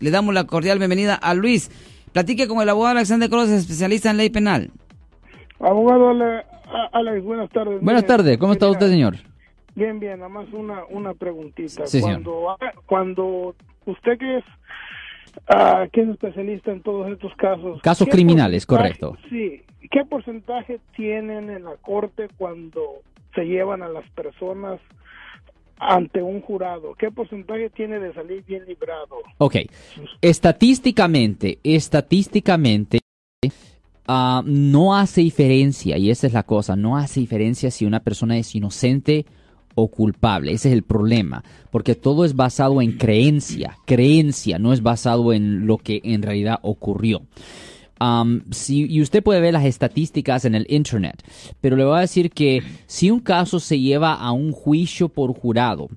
Luis. Le damos la cordial bienvenida a Luis. Platique con el abogado Alexander Cross, especialista en ley penal. Abogado Alex, buenas tardes. Buenas tardes, ¿cómo está usted, señor? Bien, bien, nada más una, una preguntita. Sí, cuando, cuando usted que es, ah, que es especialista en todos estos casos. Casos criminales, correcto. Sí, ¿qué porcentaje tienen en la corte cuando se llevan a las personas ante un jurado? ¿Qué porcentaje tiene de salir bien librado? Ok, estadísticamente, estadísticamente, ah, no hace diferencia, y esa es la cosa, no hace diferencia si una persona es inocente o culpable. Ese es el problema, porque todo es basado en creencia, creencia, no es basado en lo que en realidad ocurrió. Si, y usted puede ver las estadísticas en el Internet, pero le voy a decir que si un caso se lleva a un juicio por jurado,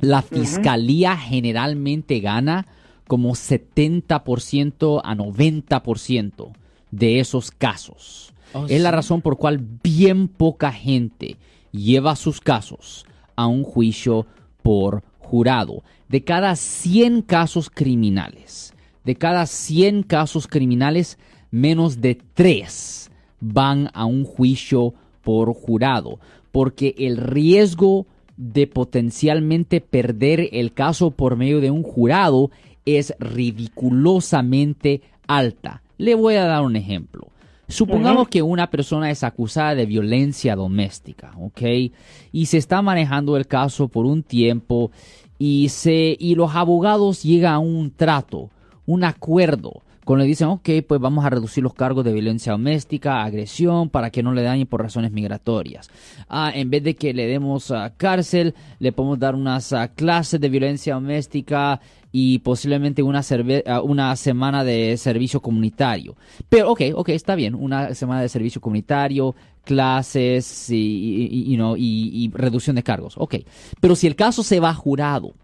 la fiscalía generalmente gana como 70% a 90% de esos casos. Oh, es la razón por cual bien poca gente lleva sus casos a un juicio por jurado. De cada 100 casos criminales, de cada 100 casos criminales, menos de 3 van a un juicio por jurado, porque el riesgo de potencialmente perder el caso por medio de un jurado es ridiculosamente alta. Le voy a dar un ejemplo. Supongamos que una persona es acusada de violencia doméstica, ¿ok? Y se está manejando el caso por un tiempo y, se, y los abogados llegan a un trato, un acuerdo, cuando le dicen, ok, pues vamos a reducir los cargos de violencia doméstica, agresión, para que no le dañen por razones migratorias. Ah, en vez de que le demos uh, cárcel, le podemos dar unas ah, clases de violencia doméstica y posiblemente una, ah, una semana de servicio comunitario. Pero, ok, ok, está bien, una semana de servicio comunitario, clases y, y, y reducción de cargos. Ok, pero si el caso se va jurado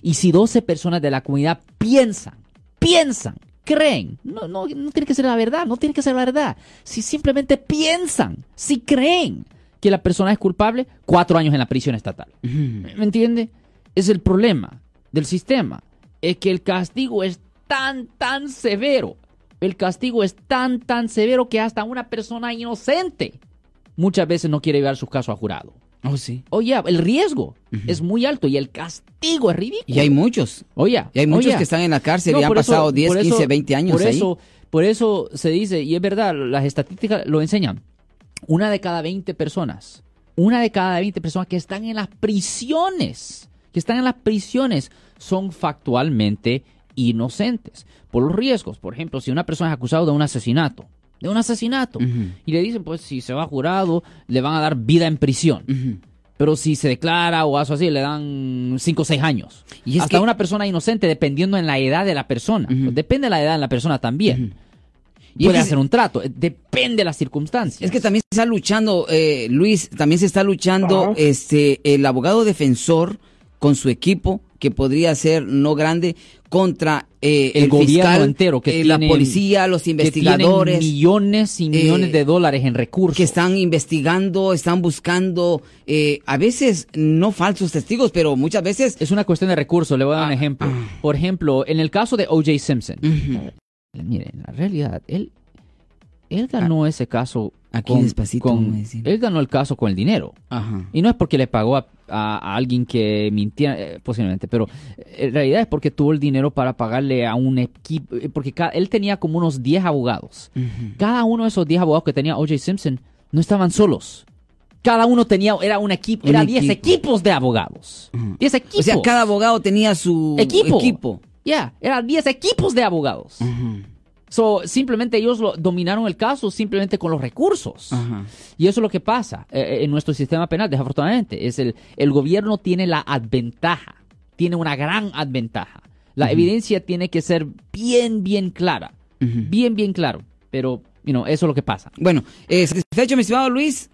y si 12 personas de la comunidad piensan, piensan creen. No, no, no tiene que ser la verdad, no tiene que ser la verdad. Si simplemente piensan, si creen que la persona es culpable, cuatro años en la prisión estatal. ¿Me entiende? Es el problema del sistema. Es que el castigo es tan, tan severo. El castigo es tan, tan severo que hasta una persona inocente muchas veces no quiere llevar su caso a jurado. Oh, sí. Oye, el riesgo es muy alto y el castigo es ridículo. Y hay muchos. Oye. Y hay muchos que están en la cárcel y han pasado 10, 15, 20 años por ahí. Eso, por eso se dice, y es verdad, las estadísticas lo enseñan, una de cada 20 personas, una de cada 20 personas que están en las prisiones, que están en las prisiones, son factualmente inocentes por los riesgos. Por ejemplo, si una persona es acusada de un asesinato, de un asesinato. Y le dicen, pues si se va jurado, le van a dar vida en prisión. Pero si se declara o algo así, le dan 5 o 6 años. Y Hasta una persona inocente, dependiendo en la edad de la persona. depende de la edad de la persona también. Y puede hacer un trato, eh, depende de las circunstancias. Es que también se está luchando, eh, Luis, también se está luchando este el abogado defensor con su equipo, que podría ser no grande, contra eh, el, gobierno entero, que eh, la policía, los investigadores. millones y millones de dólares en recursos. Que están investigando, están buscando, eh, a veces no falsos testigos, pero muchas veces... Es una cuestión de recursos, le voy a dar un ah, ejemplo. Ah. Por ejemplo, en el caso de O.J. Simpson, miren, en la realidad, él, él ganó ah. ese caso Aquí despacito, él ganó el caso con el dinero. Y no es porque le pagó a, alguien que mintía, eh, posiblemente, pero en realidad es porque tuvo el dinero para pagarle a un equipo, eh, porque él tenía como unos 10 abogados. Cada uno de esos 10 abogados que tenía O.J. Simpson no estaban solos. Cada uno tenía, era un equipo, era 10 equipos de abogados. 10 equipos. O sea, cada abogado tenía su equipo. Ya, eran 10 equipos de abogados. So, simplemente ellos lo, dominaron el caso simplemente con los recursos. Y eso es lo que pasa eh, eh, en nuestro sistema penal, desafortunadamente. Es el, el gobierno tiene la adventaja, tiene una gran adventaja. La evidencia tiene que ser bien, bien clara. Bien, bien claro. Pero, you know, eso es lo que pasa. Bueno, eh, satisfecho, mi estimado Luis.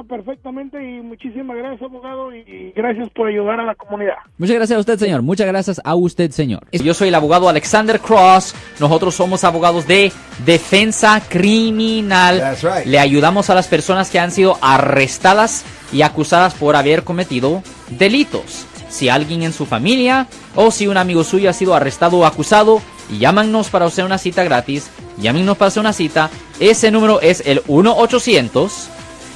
Ah, perfectamente y muchísimas gracias, abogado, y gracias por ayudar a la comunidad. Muchas gracias a usted, señor. Muchas gracias a usted, señor. Yo soy el abogado Alexander Cross. Nosotros somos abogados de defensa criminal. Le ayudamos a las personas que han sido arrestadas y acusadas por haber cometido delitos si alguien en su familia o si un amigo suyo ha sido arrestado o acusado, llámanos para hacer una cita gratis. Llámenos para hacer una cita. Ese número es el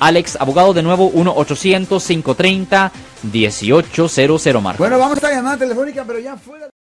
Alex, abogado de nuevo, 1-800-530-1800, Marco. Bueno, vamos a esta llamada telefónica, pero ya fuera.